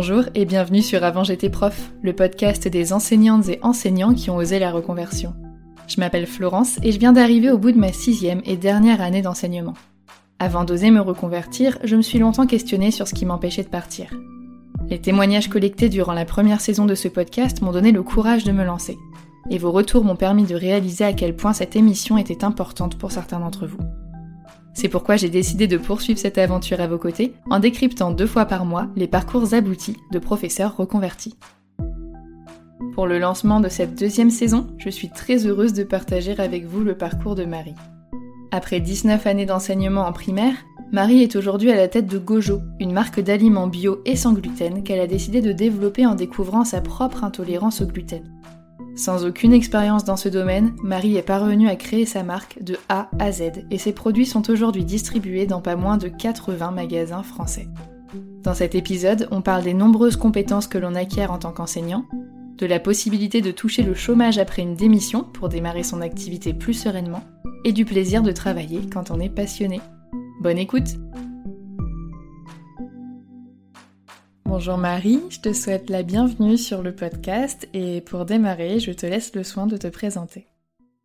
Bonjour et bienvenue sur Avant j'étais prof, le podcast des enseignantes et enseignants qui ont osé la reconversion. Je m'appelle Florence et je viens d'arriver au bout de ma sixième et dernière année d'enseignement. Avant d'oser me reconvertir, je me suis longtemps questionnée sur ce qui m'empêchait de partir. Les témoignages collectés durant la première saison de ce podcast m'ont donné le courage de me lancer. Et vos retours m'ont permis de réaliser à quel point cette émission était importante pour certains d'entre vous. C'est pourquoi j'ai décidé de poursuivre cette aventure à vos côtés en décryptant deux fois par mois les parcours aboutis de professeurs reconvertis. Pour le lancement de cette deuxième saison, je suis très heureuse de partager avec vous le parcours de Marie. Après 19 années d'enseignement en primaire, Marie est aujourd'hui à la tête de Gojo, une marque d'aliments bio et sans gluten qu'elle a décidé de développer en découvrant sa propre intolérance au gluten. Sans aucune expérience dans ce domaine, Marie est parvenue à créer sa marque de A à Z et ses produits sont aujourd'hui distribués dans pas moins de 80 magasins français. Dans cet épisode, on parle des nombreuses compétences que l'on acquiert en tant qu'enseignant, de la possibilité de toucher le chômage après une démission pour démarrer son activité plus sereinement, et du plaisir de travailler quand on est passionné. Bonne écoute Bonjour Marie, je te souhaite la bienvenue sur le podcast et pour démarrer, je te laisse le soin de te présenter.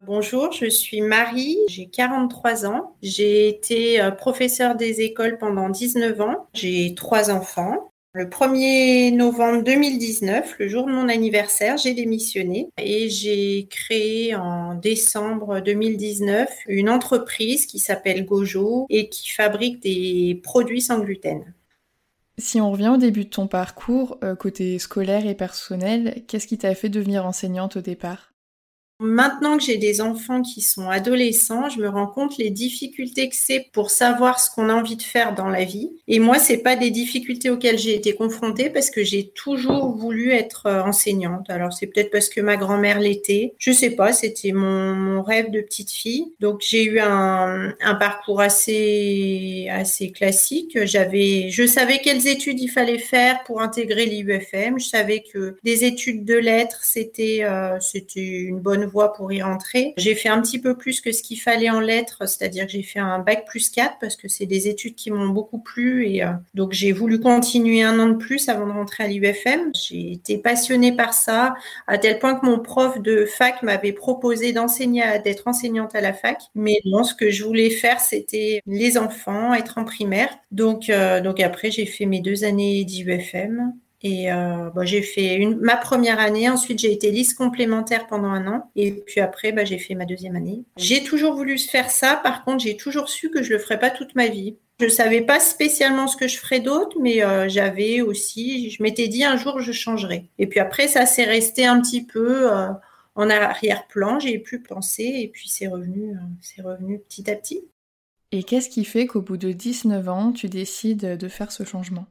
Bonjour, je suis Marie, j'ai 43 ans. J'ai été euh, professeure des écoles pendant 19 ans. J'ai trois enfants. Le 1er novembre 2019, le jour de mon anniversaire, j'ai démissionné et j'ai créé en décembre 2019 une entreprise qui s'appelle Gojo et qui fabrique des produits sans gluten. Si on revient au début de ton parcours, euh, côté scolaire et personnel, qu'est-ce qui t'a fait devenir enseignante au départ? Maintenant que j'ai des enfants qui sont adolescents, je me rends compte les difficultés que c'est pour savoir ce qu'on a envie de faire dans la vie. Et moi, c'est pas des difficultés auxquelles j'ai été confrontée parce que j'ai toujours voulu être euh, enseignante. Alors c'est peut-être parce que ma grand-mère l'était. Je sais pas, c'était mon, rêve de petite fille. Donc j'ai eu un, un, parcours assez assez classique. J'avais, je savais quelles études il fallait faire pour intégrer l'IUFM. Je savais que des études de lettres, c'était euh, c'était une bonne pour y rentrer. J'ai fait un petit peu plus que ce qu'il fallait en lettres, c'est-à-dire que j'ai fait un bac plus 4 parce que c'est des études qui m'ont beaucoup plu et euh, donc j'ai voulu continuer un an de plus avant de rentrer à l'UFM. J'ai été passionnée par ça à tel point que mon prof de fac m'avait proposé d'enseigner, d'être enseignante à la fac. Mais non, ce que je voulais faire, c'était les enfants, être en primaire. Donc, euh, donc après, j'ai fait mes deux années d'UFM Et euh, bah, j'ai fait ma première année. Ensuite, j'ai été liste complémentaire pendant un an. Et puis après, bah, j'ai fait ma deuxième année. J'ai toujours voulu faire ça. Par contre, j'ai toujours su que je le ferais pas toute ma vie. Je savais pas spécialement ce que je ferais d'autre, mais euh, j'avais aussi, je m'étais dit un jour je changerai. Et puis après, ça s'est resté un petit peu euh, en arrière-plan. J'ai pu penser et puis c'est revenu, c'est revenu petit à petit. Et qu'est-ce qui fait qu'au bout de 19 ans, tu décides de faire ce changement?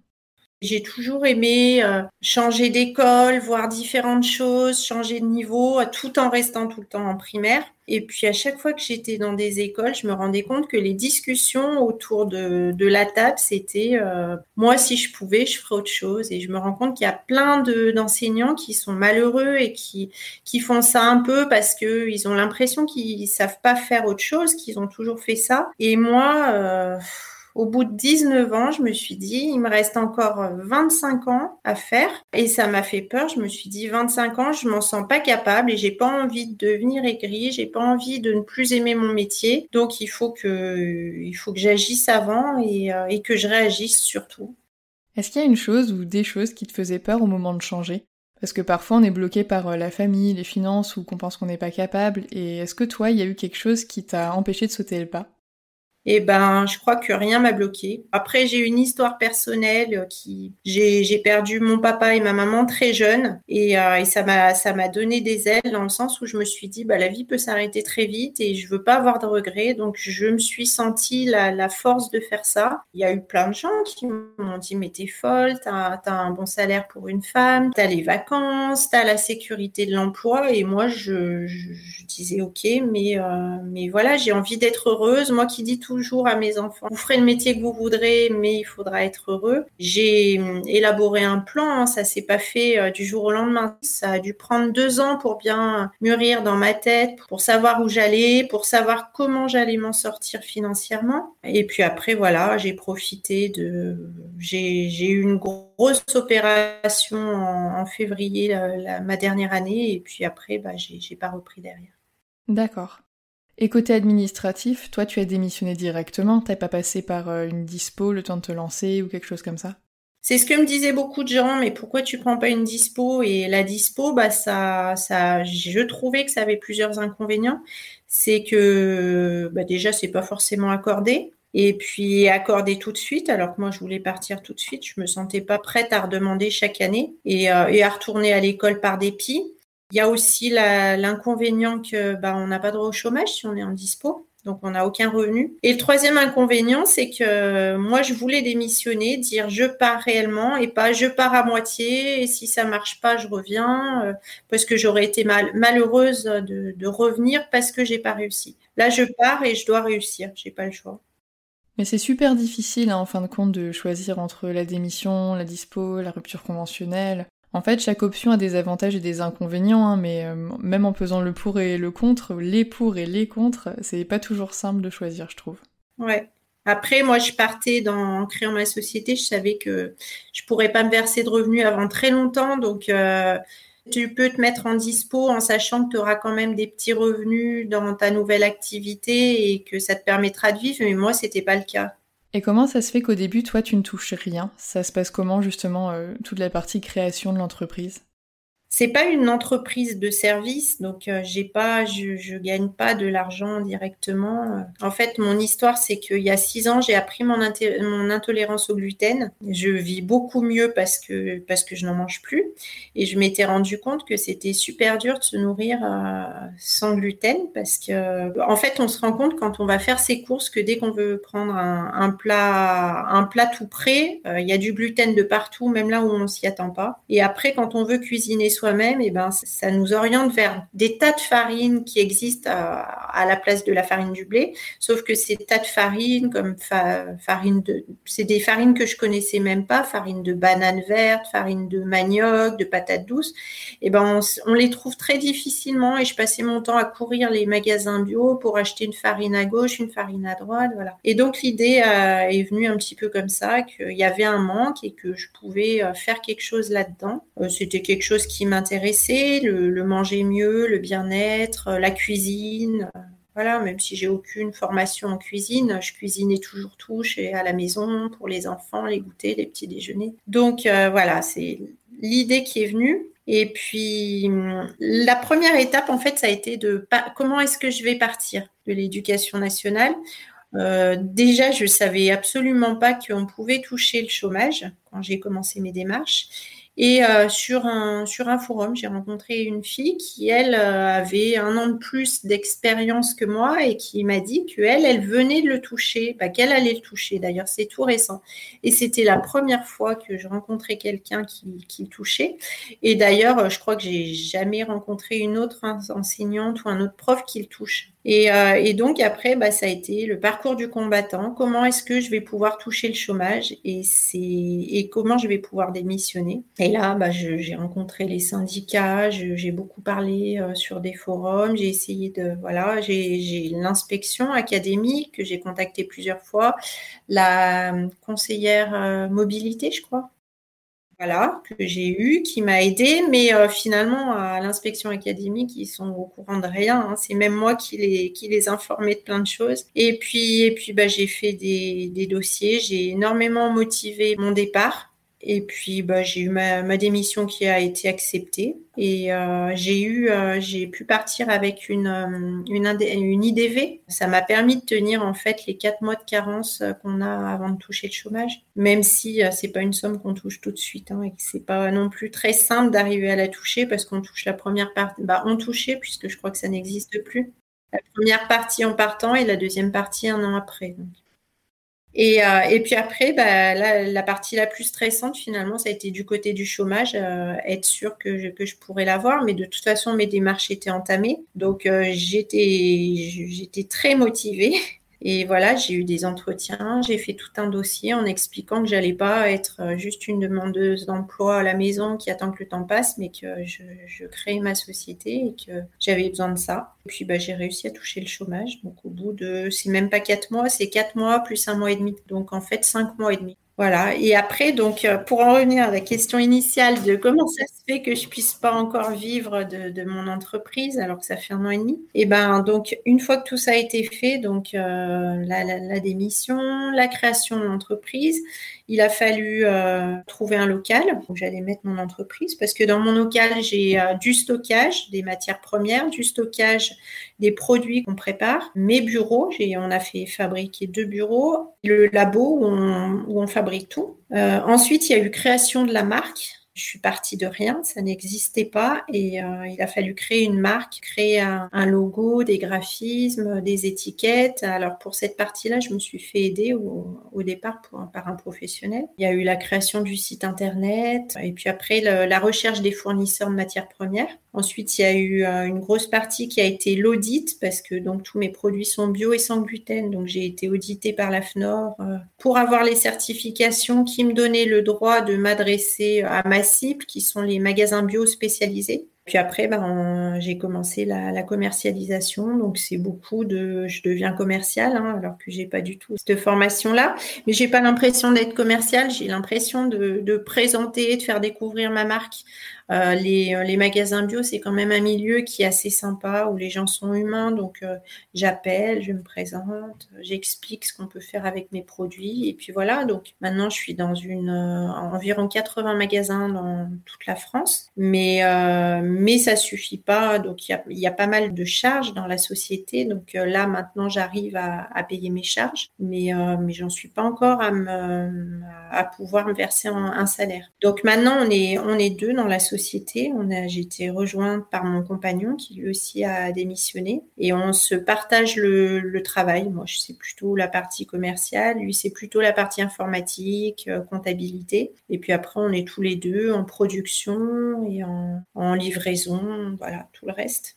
J'ai toujours aimé euh, changer d'école, voir différentes choses, changer de niveau, tout en restant tout le temps en primaire. Et puis à chaque fois que j'étais dans des écoles, je me rendais compte que les discussions autour de, de la table, c'était euh, moi si je pouvais, je ferais autre chose. Et je me rends compte qu'il y a plein d'enseignants qui sont malheureux et qui, qui font ça un peu parce qu'ils ont l'impression qu'ils savent pas faire autre chose, qu'ils ont toujours fait ça. Et moi... Euh, au bout de 19 ans, je me suis dit, il me reste encore 25 ans à faire. Et ça m'a fait peur. Je me suis dit, 25 ans, je m'en sens pas capable et j'ai pas envie de devenir aigrie. J'ai pas envie de ne plus aimer mon métier. Donc, il faut que, il faut que j'agisse avant et, euh, et que je réagisse surtout. Est-ce qu'il y a une chose ou des choses qui te faisaient peur au moment de changer? Parce que parfois on est bloqué par euh, la famille, les finances ou qu'on pense qu'on n'est pas capable. Et est-ce que toi, il y a eu quelque chose qui t'a empêché de sauter le pas? Et eh ben, je crois que rien m'a bloqué. Après, j'ai une histoire personnelle qui, j'ai perdu mon papa et ma maman très jeunes, et, euh, et ça m'a, ça m'a donné des ailes dans le sens où je me suis dit, bah, la vie peut s'arrêter très vite et je veux pas avoir de regrets, donc je me suis sentie la, force de faire ça. Il y a eu plein de gens qui m'ont dit, mais t'es folle, t'as, as un bon salaire pour une femme, t'as les vacances, t'as la sécurité de l'emploi, et moi, je, je, disais, ok, mais, euh, mais voilà, j'ai envie d'être heureuse. Moi qui dis tout toujours à mes enfants, vous ferez le métier que vous voudrez, mais il faudra être heureux. J'ai hum, élaboré un plan, hein, ça s'est pas fait euh, du jour au lendemain. Ça a dû prendre deux ans pour bien mûrir dans ma tête, pour savoir où j'allais, pour savoir comment j'allais m'en sortir financièrement. Et puis après, voilà, j'ai profité de... J'ai eu une grosse opération en, février, ma dernière année, et puis après, bah, j'ai pas repris derrière. D'accord. Et côté administratif, toi tu as démissionné directement, t'as pas passé par euh, une dispo le temps de te lancer ou quelque chose comme ça? C'est ce que me disaient beaucoup de gens, mais pourquoi tu prends pas une dispo? Et la dispo, bah ça, ça, je trouvais que ça avait plusieurs inconvénients. C'est que bah déjà c'est pas forcément accordé, et puis accordé tout de suite. Alors que moi je voulais partir tout de suite, je me sentais pas prête à redemander chaque année et, euh, et à retourner à l'école par dépit. Il y a aussi l'inconvénient que bah, on n'a pas droit au chômage si on est en dispo. Donc, on n'a aucun revenu. Et le troisième inconvénient, c'est que moi, je voulais démissionner, dire je pars réellement et pas je pars à moitié. Et si ça marche pas, je reviens euh, parce que j'aurais été mal, malheureuse de, de, revenir parce que j'ai pas réussi. Là, je pars et je dois réussir. J'ai pas le choix. Mais c'est super difficile, hein, en fin de compte, de choisir entre la démission, la dispo, la rupture conventionnelle. En fait, chaque option a des avantages et des inconvénients, hein, mais euh, même en pesant le pour et le contre, les pour et les contre, c'est pas toujours simple de choisir, je trouve. Ouais. Après, moi, je partais dans, en créant ma société, je savais que je pourrais pas me verser de revenus avant très longtemps, donc euh, tu peux te mettre en dispo en sachant que tu auras quand même des petits revenus dans ta nouvelle activité et que ça te permettra de vivre, mais moi, c'était pas le cas. Et comment ça se fait qu'au début, toi, tu ne touches rien? Ça se passe comment, justement, euh, toute la partie création de l'entreprise? C'est pas une entreprise de service, donc euh, j'ai pas, je, je gagne pas de l'argent directement. En fait, mon histoire, c'est qu'il y a six ans, j'ai appris mon, intolérance au gluten. Je vis beaucoup mieux parce que parce que je n'en mange plus, et je m'étais rendu compte que c'était super dur de se nourrir euh, sans gluten parce que en fait, on se rend compte quand on va faire ses courses que dès qu'on veut prendre un, un, plat un plat tout prêt, euh, il y a du gluten de partout, même là où on s'y attend pas. Et après, quand on veut cuisiner soi-même, et eh ben, ça nous oriente vers des tas de farines qui existent à, la place de la farine du blé. Sauf que ces tas de farines, comme farine de, c'est des farines que je connaissais même pas, farine de banane verte, farine de manioc, de patates douces. Et eh ben, on, les trouve très difficilement. Et je passais mon temps à courir les magasins bio pour acheter une farine à gauche, une farine à droite, voilà. Et donc l'idée euh, est venue un petit peu comme ça, qu'il y avait un manque et que je pouvais euh, faire quelque chose là-dedans. Euh, c'était quelque chose qui m'intéressait, le, manger mieux, le bien-être, euh, la cuisine. Euh, voilà, même si j'ai aucune formation en cuisine, je cuisinais toujours tout chez à la maison pour les enfants, les goûters, les petits déjeuners. Donc euh, voilà, c'est l'idée qui est venue. Et puis, la première étape, en fait, ça a été de comment est-ce que je vais partir de l'éducation nationale? Déjà, je savais absolument pas qu'on pouvait toucher le chômage quand j'ai commencé mes démarches. Et euh, sur, un, sur un forum, j'ai rencontré une fille qui, elle, euh, avait un an de plus d'expérience que moi et qui m'a dit qu'elle, elle venait de le toucher, bah, qu'elle allait le toucher. D'ailleurs, c'est tout récent. Et c'était la première fois que je rencontrais quelqu'un qui, qui le touchait. Et d'ailleurs, je crois que j'ai jamais rencontré une autre enseignante ou un autre prof qui le touche. Euh, et, donc après, bah, ça a été le parcours du combattant. Comment est-ce que je vais pouvoir toucher le chômage et, et comment je vais pouvoir démissionner? Et là, bah, j'ai rencontré les syndicats, j'ai beaucoup parlé euh, sur des forums, j'ai essayé de... Voilà, j'ai l'inspection académique que j'ai contactée plusieurs fois, la conseillère euh, mobilité, je crois, voilà, que j'ai eu, qui m'a aidé, mais euh, finalement, à l'inspection académique, ils sont au courant de rien. Hein. C'est même moi qui les, qui les informais de plein de choses. Et puis, et puis bah, j'ai fait des, des dossiers, j'ai énormément motivé mon départ. Et puis, bah, j'ai eu ma, démission qui a été acceptée. Et euh, j'ai eu, euh, j'ai pu partir avec une, euh, une, une IDV. Ça m'a permis de tenir en fait les quatre mois de carence qu'on a avant de toucher le chômage. Même si c'est pas une somme qu'on touche tout de suite hein, et que c'est pas non plus très simple d'arriver à la toucher parce qu'on touche la première partie. Bah, on touchait puisque je crois que ça n'existe plus. La première partie en partant et la deuxième partie un an après. Et, euh, et, puis après, bah, la partie la plus stressante, finalement, ça a été du côté du chômage, euh, être sûr que je, que je pourrais l'avoir. Mais de toute façon, mes démarches étaient entamées. Donc, euh, j'étais très motivée. Et voilà, j'ai eu des entretiens, j'ai fait tout un dossier en expliquant que j'allais pas être euh, juste une demandeuse d'emploi à la maison qui attend que le temps passe, mais que je, je crée ma société et que j'avais besoin de ça. Et puis bah, j'ai réussi à toucher le chômage. Donc au bout de, c'est même pas quatre mois, c'est quatre mois plus un mois et demi. Donc en fait cinq mois et demi. Voilà. Et après, donc, euh, pour en revenir à la question initiale de comment ça se fait que je puisse pas encore vivre de, mon entreprise alors que ça fait un an et demi. Et eh ben, donc, une fois que tout ça a été fait, donc euh, la, démission, la création de l'entreprise, il a fallu euh, trouver un local. Où j'allais mettre mon entreprise parce que dans mon local, j'ai du stockage des matières premières, du stockage des produits qu'on prépare, mes bureaux, on a fait fabriquer deux bureaux, le labo où on, où on fabrique tout. Euh, ensuite, il y a eu création de la marque je suis partie de rien, ça n'existait pas et euh, il a fallu créer une marque, créer un, logo, des graphismes, des étiquettes. Alors pour cette partie-là, je me suis fait aider au, départ par un professionnel. Il y a eu la création du site internet et puis après la recherche des fournisseurs de matières premières. Ensuite, il y a eu euh, une grosse partie qui a été l'audit parce que donc tous mes produits sont bio et sans gluten. Donc j'ai été auditée par la FNOR euh, pour avoir les certifications qui me donnaient le droit de m'adresser à ma qui sont les magasins bio spécialisés. Puis après, ben, j'ai commencé la, commercialisation. Donc, c'est beaucoup de. Je deviens commercial, hein, alors que j'ai pas du tout cette formation-là. Mais j'ai pas l'impression d'être commercial. J'ai l'impression de, présenter, de faire découvrir ma marque euh, les, euh, les, magasins bio, c'est quand même un milieu qui est assez sympa, où les gens sont humains. Donc, euh, j'appelle, je me présente, j'explique ce qu'on peut faire avec mes produits. Et puis voilà, donc maintenant, je suis dans environ 80 magasins dans toute la France. Mais, mais ça suffit pas. Donc, il y a, pas mal de charges dans la société. Donc là, maintenant, j'arrive à, payer mes charges. Mais, mais j'en suis pas encore à, me, à pouvoir me verser un, un salaire. Donc maintenant, on est, on est deux dans la société société. On a, j'ai été rejointe par mon compagnon qui lui aussi a démissionné et on se partage le, travail. Moi, je sais plutôt la partie commerciale, lui c'est plutôt la partie informatique, euh, comptabilité. Et puis après, on est tous les deux en production et en, livraison, voilà, tout le reste.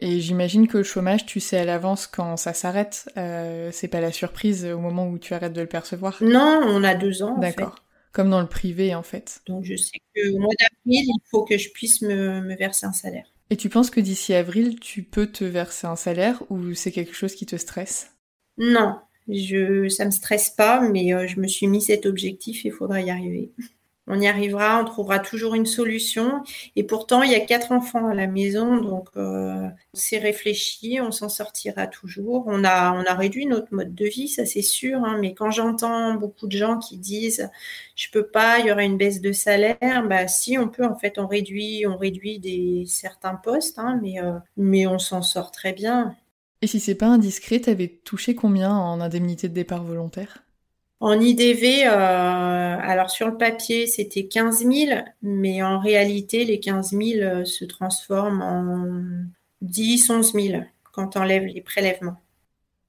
Et j'imagine que le chômage, tu sais à l'avance quand ça s'arrête. Euh, c'est pas la surprise au moment où tu arrêtes de le percevoir. Non, on a deux ans. D'accord comme dans le privé en fait. Donc je sais qu'au mois d'avril, il faut que je puisse me, verser un salaire. Et tu penses que d'ici avril, tu peux te verser un salaire ou c'est quelque chose qui te stresse? Non, je, ça me stresse pas, mais euh, je me suis mis cet objectif, il faudra y arriver. On y arrivera, on trouvera toujours une solution. Et pourtant, il y a quatre enfants à la maison, donc euh, c'est réfléchi, on s'en sortira toujours. On a, réduit notre mode de vie, ça c'est sûr, hein, mais quand j'entends beaucoup de gens qui disent je peux pas, il y aura une baisse de salaire, bah si on peut, en fait, on réduit, on réduit des certains postes, hein, mais, euh, mais on s'en sort très bien. Et si c'est pas indiscret, tu avais touché combien en indemnité de départ volontaire? En IDV, euh, alors sur le papier, c'était 15 000, mais en réalité, les 15 000 euh, se transforment en 10, 11 000 quand on enlève les prélèvements.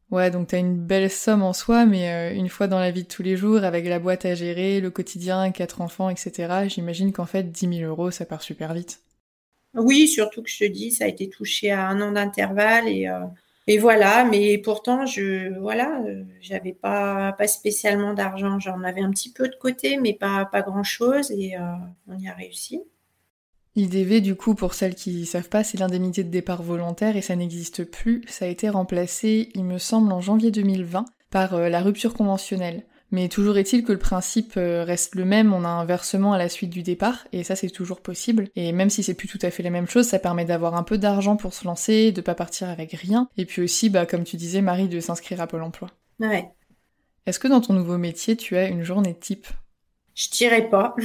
Ouais, donc tu as une belle somme en soi, mais euh, une fois dans la vie de tous les jours, avec la boîte à gérer, le quotidien, quatre enfants, etc., j'imagine qu'en fait, 10 000 euros, ça part super vite. Oui, surtout que je te dis, ça a été touché à un an d'intervalle et et voilà, mais pourtant, je voilà, euh, j'avais pas, pas spécialement d'argent. J'en avais un petit peu de côté, mais pas, pas grand-chose, et euh, on y a réussi. L'IDV, du coup, pour celles qui ne savent pas, c'est l'indemnité de départ volontaire et ça n'existe plus. Ça a été remplacé, il me semble, en janvier 2020 par euh, la rupture conventionnelle. Mais toujours est-il que le principe euh, reste le même, on a un versement à la suite du départ, et ça c'est toujours possible. Et même si c'est plus tout à fait la même chose, ça permet d'avoir un peu d'argent pour se lancer, de pas partir avec rien, et puis aussi, bah, comme tu disais Marie, de s'inscrire à Pôle emploi. Ouais. Est-ce que dans ton nouveau métier, tu as une journée type? Je dirais pas.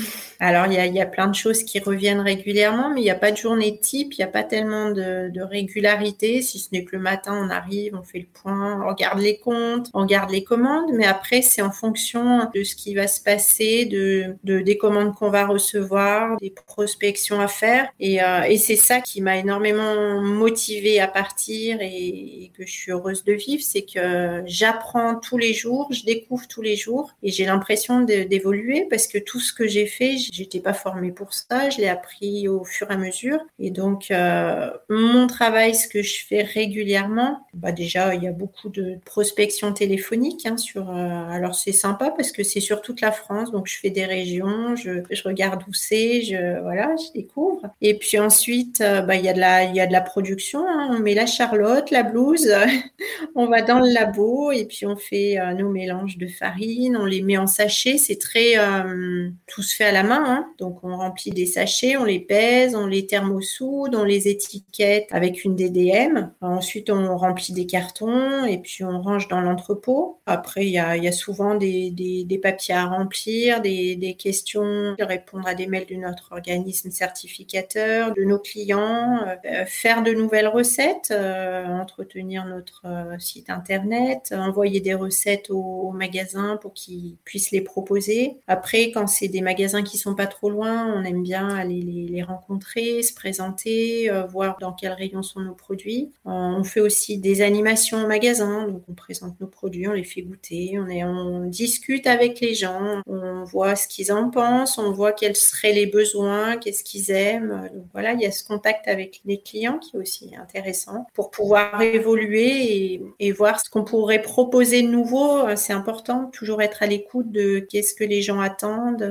Alors, il y a, plein de choses qui reviennent régulièrement, mais il n'y a pas de journée type, il n'y a pas tellement de, régularité, si ce n'est que le matin, on arrive, on fait le point, on regarde les comptes, on regarde les commandes, mais après, c'est en fonction de ce qui va se passer, de, des commandes qu'on va recevoir, des prospections à faire. Et, euh, c'est ça qui m'a énormément motivée à partir et, que je suis heureuse de vivre, c'est que j'apprends tous les jours, je découvre tous les jours et j'ai l'impression d'évoluer que tout ce que j'ai fait, j'étais pas formée pour ça, je l'ai appris au fur et à mesure. Et donc, euh, mon travail, ce que je fais régulièrement, bah déjà, il y a beaucoup de prospection téléphonique hein, sur. Euh, alors, c'est sympa parce que c'est sur toute la France, donc je fais des régions, je, je regarde où c'est, je voilà, je découvre. Et puis ensuite, euh, bah, il y a de la, y a de la production. Hein. on met la charlotte, la blouse, on va dans le labo et puis on fait nos mélanges de farine, on les met en sachet. C'est très euh, tout se fait à la main. Hein. Donc, on remplit des sachets, on les pèse, on les thermosoude, on les étiquette avec une DDM. Ensuite, on remplit des cartons et puis on range dans l'entrepôt. Après, il y a, souvent des, papiers à remplir, des, questions, répondre à des mails de notre organisme certificateur, de nos clients, euh, faire de nouvelles recettes, euh, entretenir notre site internet, envoyer des recettes aux, magasins pour qu'ils puissent les proposer. Après, quand c'est des magasins qui sont pas trop loin, on aime bien aller les, rencontrer, se présenter, euh, voir dans quel rayon sont nos produits. On fait aussi des animations au magasin, donc on présente nos produits, on les fait goûter, on discute avec les gens, on voit ce qu'ils en pensent, on voit quels seraient les besoins, qu'est-ce qu'ils aiment. Donc voilà, il y a ce contact avec les clients qui est aussi intéressant pour pouvoir évoluer et, et voir ce qu'on pourrait proposer de nouveau. C'est important, toujours être à l'écoute de qu'est-ce que les gens attendent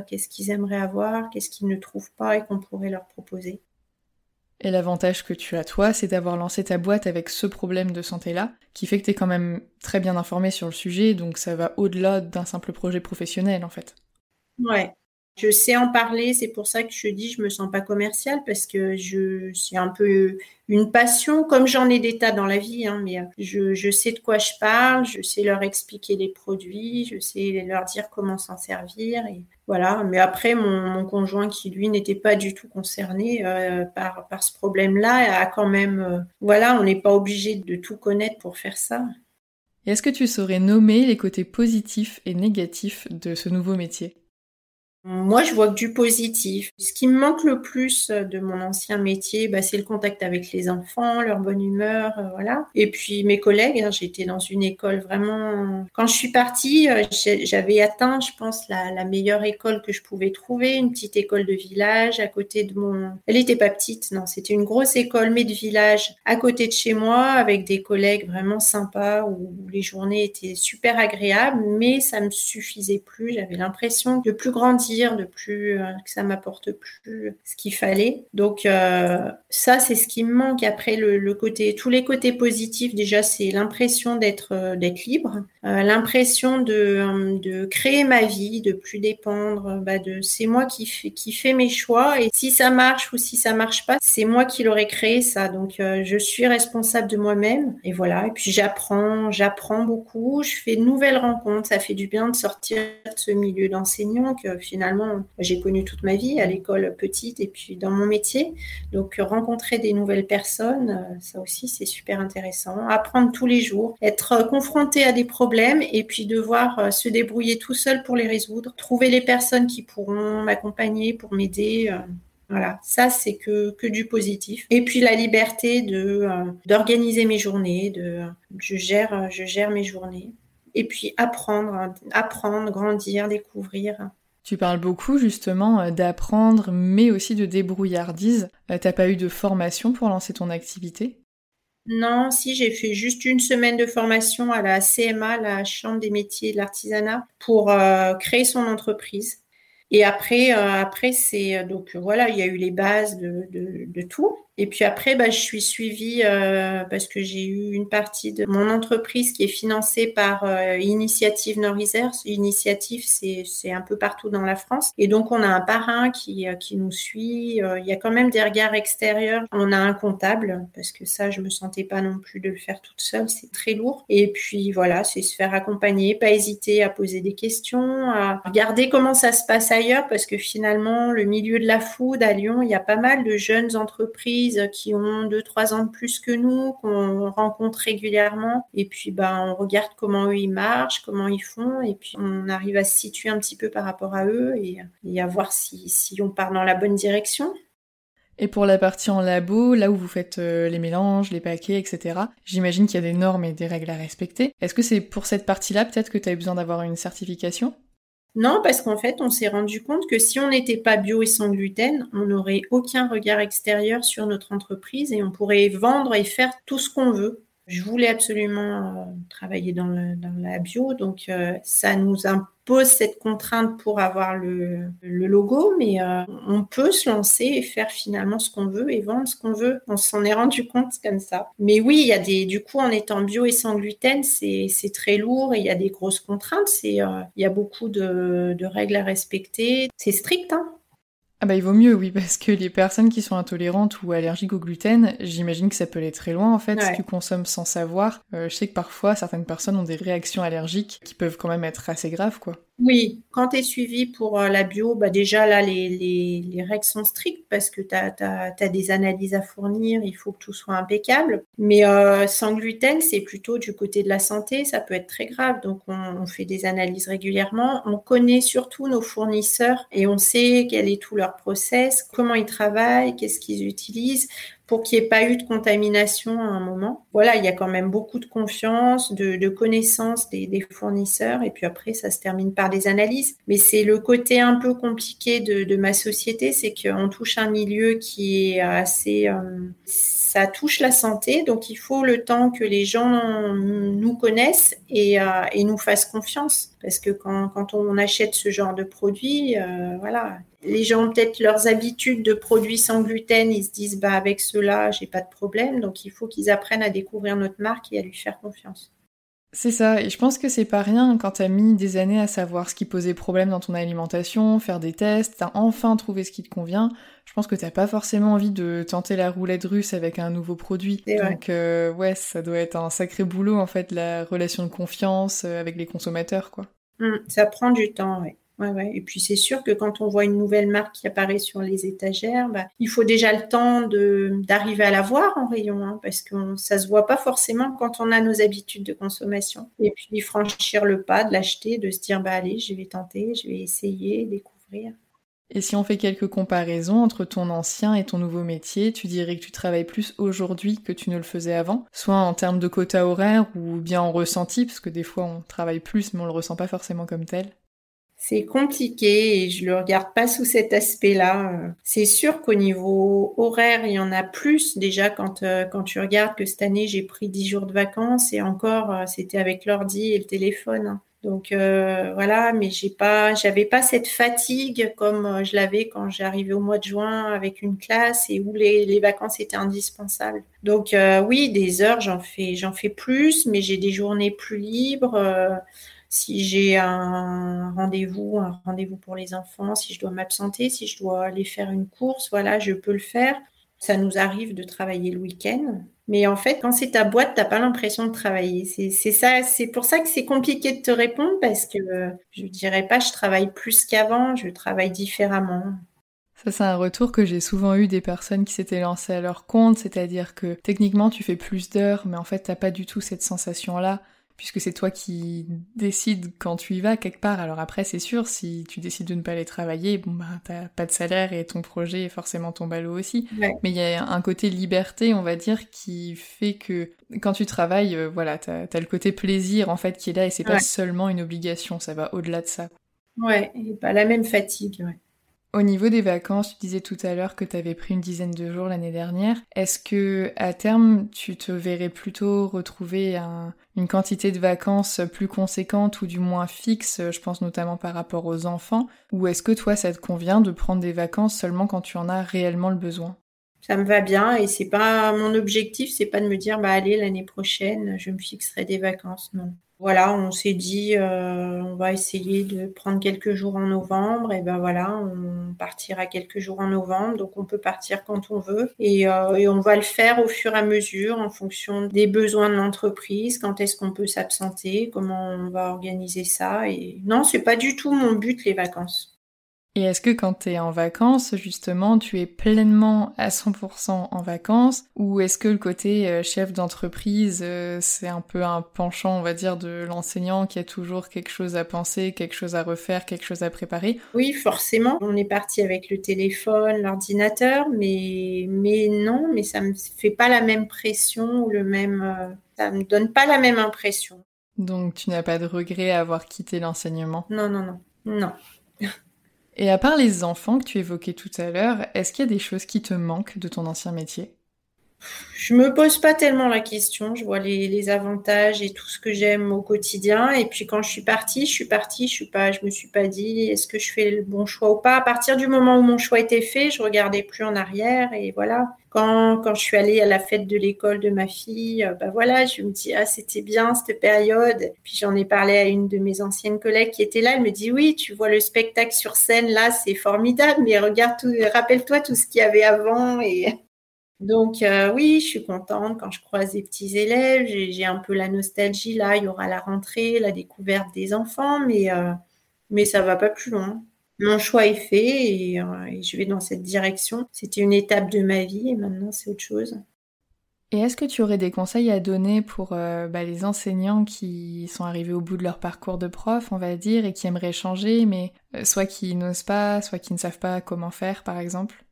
qu'est-ce qu'ils aimeraient avoir, qu'est-ce qu'ils ne trouvent pas et qu'on pourrait leur proposer. Et l'avantage que tu as toi, c'est d'avoir lancé ta boîte avec ce problème de santé-là, qui fait que tu es quand même très bien informé sur le sujet, donc ça va au-delà d'un simple projet professionnel en fait. Ouais, je sais en parler, c'est pour ça que je dis je me sens pas commerciale parce que je c'est un peu une passion, comme j'en ai des tas dans la vie, hein, mais euh, je, sais de quoi je parle, je sais leur expliquer les produits, je sais leur dire comment s'en servir voilà. Mais après mon, conjoint qui lui n'était pas du tout concerné euh, par par ce problème-là a quand même euh, voilà, on n'est pas obligé de tout connaître pour faire ça. est-ce que tu saurais nommer les côtés positifs et négatifs de ce nouveau métier? Moi, je vois que du positif. Ce qui me manque le plus de mon ancien métier, bah, c'est le contact avec les enfants, leur bonne humeur, euh, voilà. Et puis mes collègues, hein, j'étais dans une école vraiment. Quand je suis partie, euh, j'avais atteint, je pense, la, meilleure école que je pouvais trouver, une petite école de village à côté de mon. Elle n'était pas petite, non, c'était une grosse école, mais de village à côté de chez moi, avec des collègues vraiment sympas où les journées étaient super agréables, mais ça me suffisait plus. J'avais l'impression de plus grandir de plus que ça m'apporte plus ce qu'il fallait. Donc ça, c'est ce qui me manque. Après, le, côté, tous les côtés positifs, déjà, c'est l'impression d'être d'être libre, l'impression de, de créer ma vie, de plus dépendre. Bah, de c'est moi qui fais qui fait mes choix et si ça marche ou si ça marche pas, c'est moi qui l'aurais créé ça. Donc je suis responsable de moi-même et voilà. Et puis j'apprends, j'apprends beaucoup. Je fais de nouvelles rencontres. Ça fait du bien de sortir de ce milieu d'enseignant que finalement j'ai connu toute ma vie à l'école petite et puis dans mon métier. Donc rencontrer des nouvelles personnes, euh, ça aussi c'est super intéressant. Apprendre tous les jours, être confronté à des problèmes et puis devoir euh, se débrouiller tout seul pour les résoudre. Trouver les personnes qui pourront m'accompagner pour m'aider. Euh, voilà, ça c'est que, que du positif. Et puis la liberté de d'organiser mes journées, de je gère je gère mes journées et puis apprendre, apprendre, grandir, découvrir. Tu parles beaucoup justement euh, d'apprendre, mais aussi de débrouillardise. Euh, t'as pas eu de formation pour lancer ton activité? Non, si j'ai fait juste une semaine de formation à la CMA, la Chambre des métiers de l'artisanat, pour euh, créer son entreprise. Et après, après c'est donc voilà, il y a eu les bases de, tout. Et puis après, bah, je suis suivie euh, parce que j'ai eu une partie de mon entreprise qui est financée par euh, Initiative Norisers. Initiative, c'est un peu partout dans la France. Et donc, on a un parrain qui, euh, qui nous suit. il y a quand même des regards extérieurs. On a un comptable parce que ça, je me sentais pas non plus de le faire toute seule. C'est très lourd. Et puis voilà, c'est se faire accompagner, pas hésiter à poser des questions, à regarder comment ça se passe ailleurs parce que finalement, le milieu de la food à Lyon, il y a pas mal de jeunes entreprises qui ont 2-3 ans de plus que nous, qu'on rencontre régulièrement. Et puis, ben, on regarde comment eux, ils marchent, comment ils font. Et puis, on arrive à se situer un petit peu par rapport à eux et, à voir si, si on part dans la bonne direction. Et pour la partie en labo, là où vous faites euh, les mélanges, les paquets, etc., j'imagine qu'il y a des normes et des règles à respecter. Est-ce que c'est pour cette partie-là peut-être que tu as besoin d'avoir une certification? Non, parce qu'en fait, on s'est rendu compte que si on n'était pas bio et sans gluten, on n'aurait aucun regard extérieur sur notre entreprise et on pourrait vendre et faire tout ce qu'on veut. Je voulais absolument euh, travailler dans, la bio, donc euh, ça nous impose cette contrainte pour avoir le, logo, mais euh, on peut se lancer et faire finalement ce qu'on veut et vendre ce qu'on veut. On s'en est rendu compte comme ça. Mais oui, il y a des, du coup, en étant bio et sans gluten, c'est très lourd et il y a des grosses contraintes. il y a beaucoup de, de règles à respecter. C'est strict, hein ah bah il vaut mieux, oui, parce que les personnes qui sont intolérantes ou allergiques au gluten, j'imagine que ça peut aller très loin en fait, si tu consommes sans savoir. Euh, je sais que parfois certaines personnes ont des réactions allergiques qui peuvent quand même être assez graves, quoi. Oui, quand tu es suivi pour euh, la bio, bah déjà là, les, règles sont strictes parce que tu as, des analyses à fournir, il faut que tout soit impeccable. Mais euh, sans gluten, c'est plutôt du côté de la santé, ça peut être très grave. Donc on, fait des analyses régulièrement. On connaît surtout nos fournisseurs et on sait quel est tout leur process, comment ils travaillent, qu'est-ce qu'ils utilisent pour qu'il n'y ait pas eu de contamination à un moment. Voilà, il y a quand même beaucoup de confiance, de, de connaissance des, fournisseurs, et puis après, ça se termine par des analyses. Mais c'est le côté un peu compliqué de, ma société, c'est qu'on touche un milieu qui est assez... Euh, ça touche la santé, donc il faut le temps que les gens nous connaissent et, euh, nous fassent confiance. Parce que quand, quand, on achète ce genre de produit, euh, voilà, les gens ont peut-être leurs habitudes de produits sans gluten, ils se disent bah avec cela j'ai pas de problème, donc il faut qu'ils apprennent à découvrir notre marque et à lui faire confiance. C'est ça, et je pense que c'est pas rien quand t'as mis des années à savoir ce qui posait problème dans ton alimentation, faire des tests, t'as enfin trouvé ce qui te convient. Je pense que t'as pas forcément envie de tenter la roulette russe avec un nouveau produit. Donc euh, ouais, ça doit être un sacré boulot en fait, la relation de confiance euh, avec les consommateurs, quoi. Mmh, ça prend du temps, oui. Et puis c'est sûr que quand on voit une nouvelle marque qui apparaît sur les étagères, bah, il faut déjà le temps d'arriver à la voir en rayon, hein, parce que ça se voit pas forcément quand on a nos habitudes de consommation. Et puis franchir le pas, de l'acheter, de se dire bah allez, je vais tenter, je vais essayer, découvrir. Et si on fait quelques comparaisons entre ton ancien et ton nouveau métier, tu dirais que tu travailles plus aujourd'hui que tu ne le faisais avant, soit en termes de quota horaire ou bien en ressenti, parce que des fois on travaille plus mais on le ressent pas forcément comme tel? C'est compliqué et je le regarde pas sous cet aspect-là. C'est sûr qu'au niveau horaire, il y en a plus déjà quand, euh, quand tu regardes que cette année j'ai pris 10 jours de vacances et encore euh, c'était avec l'ordi et le téléphone. Donc voilà, mais j'ai pas, j'avais pas cette fatigue comme je l'avais quand j'arrivais au mois de juin avec une classe et où les, les vacances étaient indispensables. Donc oui, des heures, j'en fais, j'en fais plus, mais j'ai des journées plus libres si j'ai un rendez-vous, un rendez-vous pour les enfants, si je dois m'absenter, si je dois aller faire une course, voilà, je peux le faire. Ça nous arrive de travailler le week-end. Mais en fait, quand c'est ta boîte, tu n'as pas l'impression de travailler. C'est ça, c'est pour ça que c'est compliqué de te répondre parce que je dirais pas je travaille plus qu'avant, je travaille différemment. Ça, c'est un retour que j'ai souvent eu des personnes qui s'étaient lancées à leur compte, c'est-à-dire que techniquement tu fais plus d'heures, mais en fait t'as pas du tout cette sensation-là puisque c'est toi qui décides quand tu y vas quelque part. Alors après, c'est sûr, si tu décides de ne pas aller travailler, bon bah t'as pas de salaire et ton projet est forcément ton ballot aussi. Mais il y a un côté liberté, on va dire, qui fait que quand tu travailles, euh, voilà, t'as as le côté plaisir en fait qui est là et c'est pas seulement une obligation, ça va au-delà de ça. Ouais, et pas la même fatigue, ouais. Au niveau des vacances, tu disais tout à l'heure que tu avais pris une dizaine de jours l'année dernière. Est-ce que à terme, tu te verrais plutôt retrouver une quantité de vacances plus conséquente ou du moins fixe, je pense notamment par rapport aux enfants, ou est-ce que toi ça te convient de prendre des vacances seulement quand tu en as réellement le besoin? Ça me va bien et c'est pas mon objectif, c'est pas de me dire bah allez l'année prochaine je me fixerai des vacances, non voilà, on s'est dit, euh, on va essayer de prendre quelques jours en novembre. Et ben voilà, on partira quelques jours en novembre. Donc on peut partir quand on veut. Et, euh, et on va le faire au fur et à mesure en fonction des besoins de l'entreprise. Quand est-ce qu'on peut s'absenter? Comment on va organiser ça? Et non, c'est pas du tout mon but les vacances. Et est-ce que quand tu es en vacances, justement, tu es pleinement à 100% en vacances Ou est-ce que le côté euh, chef d'entreprise, euh, c'est un peu un penchant, on va dire, de l'enseignant qui a toujours quelque chose à penser, quelque chose à refaire, quelque chose à préparer? Oui, forcément. On est parti avec le téléphone, l'ordinateur, mais, mais non, mais ça me fait pas la même pression ou le même... Euh, ça me donne pas la même impression. Donc tu n'as pas de regret à avoir quitté l'enseignement? Non, non, non. Non. Et à part les enfants que tu évoquais tout à l'heure, est-ce qu'il y a des choses qui te manquent de ton ancien métier? Je me pose pas tellement la question. Je vois les, avantages et tout ce que j'aime au quotidien. Et puis quand je suis partie, je suis partie. Je je me suis pas dit est-ce que je fais le bon choix ou pas? À partir du moment où mon choix était fait, je regardais plus en arrière et voilà. Quand, quand je suis allée à la fête de l'école de ma fille, bah voilà, je me dis ah c'était bien cette période. Puis j'en ai parlé à une de mes anciennes collègues qui était là. Elle me dit oui, tu vois le spectacle sur scène là, c'est formidable. Mais regarde tout, rappelle-toi tout ce qu'il y avait avant et donc euh, oui, je suis contente quand je croise des petits élèves, j'ai un peu la nostalgie là, il y aura la rentrée, la découverte des enfants, mais, euh, mais ça va pas plus loin. Mon choix est fait euh, et, je vais dans cette direction. C'était une étape de ma vie et maintenant c'est autre chose. Et est-ce que tu aurais des conseils à donner pour bah, les enseignants qui sont arrivés au bout de leur parcours de prof, on va dire, et qui aimeraient changer, mais soit qui n'osent pas, soit qui ne savent pas comment faire, par exemple?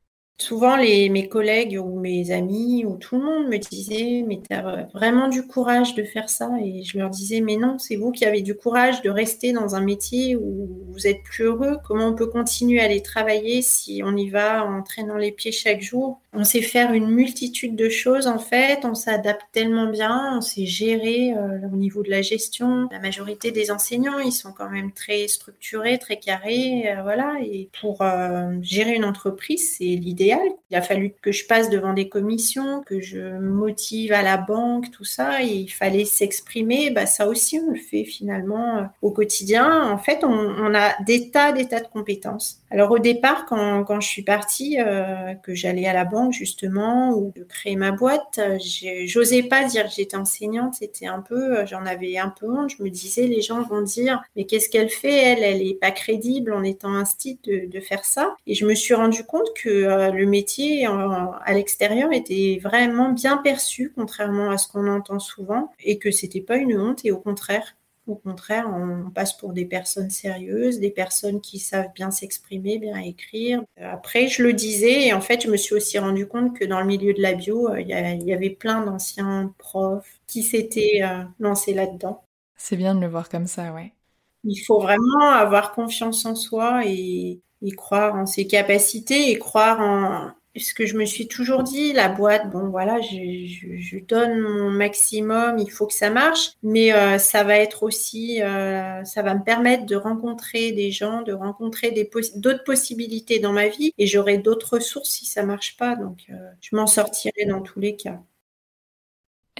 Souvent, mes collègues ou mes amis ou tout le monde me disaient, mais tu as vraiment du courage de faire ça? Et je leur disais, mais non, c'est vous qui avez du courage de rester dans un métier où vous êtes plus heureux. Comment on peut continuer à aller travailler si on y va en traînant les pieds chaque jour? On sait faire une multitude de choses en fait. On s'adapte tellement bien, on sait gérer euh, au niveau de la gestion. La majorité des enseignants, ils sont quand même très structurés, très carrés. Euh, voilà. Et pour euh, gérer une entreprise, c'est l'idée il a fallu que je passe devant des commissions, que je motive à la banque, tout ça. Il fallait s'exprimer. Bah, ça aussi, on le fait finalement euh, au quotidien. En fait, on, a des tas, des tas de compétences. Alors au départ, quand, quand je suis partie, euh, que j'allais à la banque justement, ou de créer ma boîte, euh, j'osais pas dire que j'étais enseignante. C'était un peu, j'en avais un peu honte. Je me disais, les gens vont dire, mais qu'est-ce qu'elle fait? Elle, elle est pas crédible en étant un de, de faire ça. Et je me suis rendu compte que le métier à l'extérieur était vraiment bien perçu, contrairement à ce qu'on entend souvent, et que c'était pas une honte, et au contraire, au contraire, on passe pour des personnes sérieuses, des personnes qui savent bien s'exprimer, bien écrire. Après, je le disais, et en fait, je me suis aussi rendu compte que dans le milieu de la bio, euh, il y, avait plein d'anciens profs qui s'étaient euh, lancés là-dedans. C'est bien de le voir comme ça, ouais. Il faut vraiment avoir confiance en soi et, et croire en ses capacités et croire en, ce que je me suis toujours dit, la boîte, bon voilà, je, donne mon maximum, il faut que ça marche, mais euh, ça va être aussi, euh, ça va me permettre de rencontrer des gens, de rencontrer d'autres possibilités dans ma vie, et j'aurai d'autres ressources si ça marche pas, donc euh, je m'en sortirai dans tous les cas.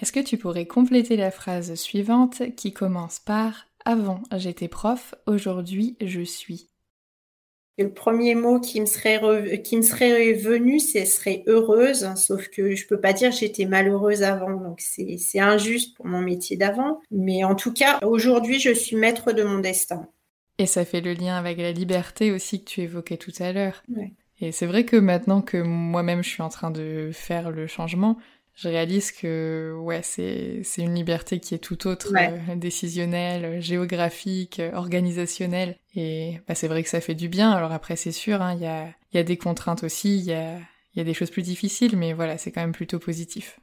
Est-ce que tu pourrais compléter la phrase suivante qui commence par Avant j'étais prof, aujourd'hui je suis le premier mot qui me serait, qui me serait venu, ce serait heureuse, sauf que je peux pas dire j'étais malheureuse avant, donc c'est injuste pour mon métier d'avant. Mais en tout cas, aujourd'hui, je suis maître de mon destin. Et ça fait le lien avec la liberté aussi que tu évoquais tout à l'heure. Et c'est vrai que maintenant que moi-même je suis en train de faire le changement, je réalise que ouais, c'est, c'est une liberté qui est tout autre, euh, décisionnelle, géographique, organisationnelle. Et bah, c'est vrai que ça fait du bien. Alors après, c'est sûr, hein, il y, a, y a des contraintes aussi, il y a, y a des choses plus difficiles, mais voilà, c'est quand même plutôt positif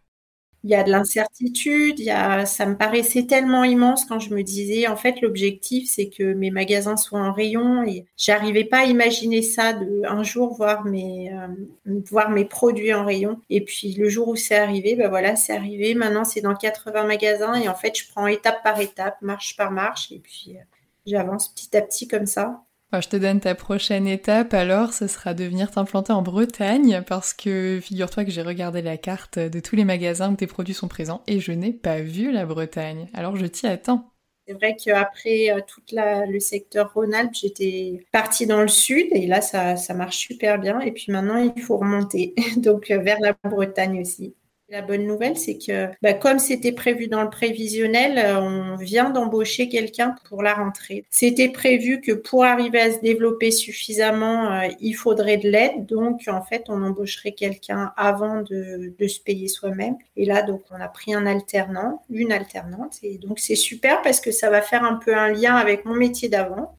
il y a de l'incertitude, ça me paraissait tellement immense quand je me disais, en fait, l'objectif, c'est que mes magasins soient en rayon et j'arrivais pas à imaginer ça de un jour voir mes, euh, voir mes produits en rayon. Et puis, le jour où c'est arrivé, ben voilà, c'est arrivé. Maintenant, c'est dans 80 magasins et en fait, je prends étape par étape, marche par marche et puis euh, j'avance petit à petit comme ça je te donne ta prochaine étape alors, ce sera de venir t'implanter en Bretagne parce que figure-toi que j'ai regardé la carte de tous les magasins où tes produits sont présents et je n'ai pas vu la Bretagne. Alors je t'y attends. C'est vrai qu'après euh, tout le secteur Rhône-Alpes, j'étais partie dans le sud et là ça, ça marche super bien. Et puis maintenant il faut remonter donc euh, vers la Bretagne aussi. La bonne nouvelle, c'est que bah, comme c'était prévu dans le prévisionnel, euh, on vient d'embaucher quelqu'un pour la rentrée. C'était prévu que pour arriver à se développer suffisamment, euh, il faudrait de l'aide. Donc, en fait, on embaucherait quelqu'un avant de, de se payer soi-même. Et là, donc, on a pris un alternant, une alternante. Et donc, c'est super parce que ça va faire un peu un lien avec mon métier d'avant.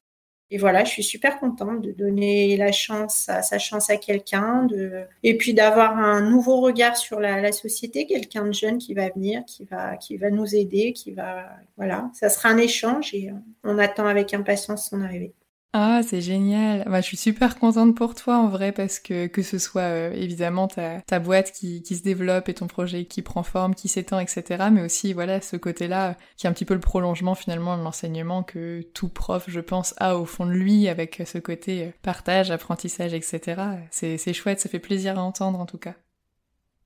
Et voilà, je suis super contente de donner la chance, sa chance à quelqu'un, de... et puis d'avoir un nouveau regard sur la, société, quelqu'un de jeune qui va venir, qui va, qui va nous aider, qui va, voilà, ça sera un échange et on attend avec impatience son arrivée. Ah, c'est génial. Bah, je suis super contente pour toi en vrai parce que que ce soit euh, évidemment ta, ta boîte qui, qui se développe et ton projet qui prend forme, qui s'étend, etc. Mais aussi voilà ce côté-là qui est un petit peu le prolongement finalement de l'enseignement que tout prof, je pense, a au fond de lui avec ce côté euh, partage, apprentissage, etc. C'est c'est chouette, ça fait plaisir à entendre en tout cas.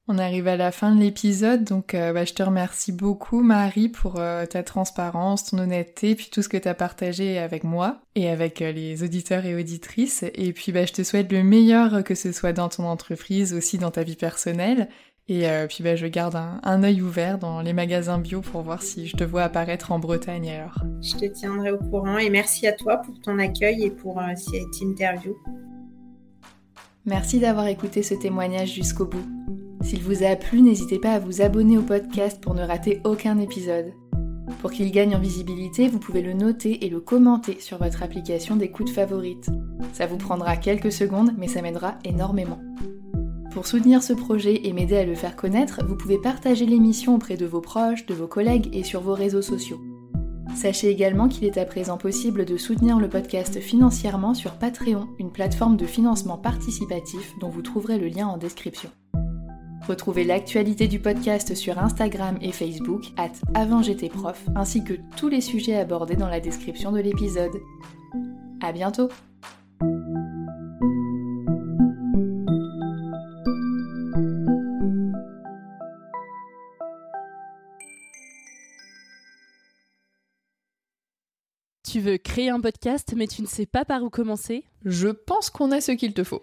On arrive à la fin de l'épisode, donc euh, bah, je te remercie beaucoup Marie pour euh, ta transparence, ton honnêteté, puis tout ce que tu as partagé avec moi et avec euh, les auditeurs et auditrices. Et puis bah, je te souhaite le meilleur, que ce soit dans ton entreprise, aussi dans ta vie personnelle. Et puis bah, je garde un, un œil ouvert dans les magasins bio pour voir si je te vois apparaître en Bretagne alors. Je te tiendrai au courant et merci à toi pour ton accueil et pour cette interview. Merci d'avoir écouté ce témoignage jusqu'au bout. S'il vous a plu, n'hésitez pas à vous abonner au podcast pour ne rater aucun épisode. Pour qu'il gagne en visibilité, vous pouvez le noter et le commenter sur votre application d'écoute favorite. Ça vous prendra quelques secondes, mais ça m'aidera énormément. Pour soutenir ce projet et m'aider à le faire connaître, vous pouvez partager l'émission auprès de vos proches, de vos collègues et sur vos réseaux sociaux. Sachez également qu'il est à présent possible de soutenir le podcast financièrement sur Patreon, une plateforme de financement participatif dont vous trouverez le lien en description. Retrouvez l'actualité du podcast sur Instagram et Facebook, at prof, ainsi que tous les sujets abordés dans la description de l'épisode. À bientôt! Tu veux créer un podcast mais tu ne sais pas par où commencer? Je pense qu'on a ce qu'il te faut.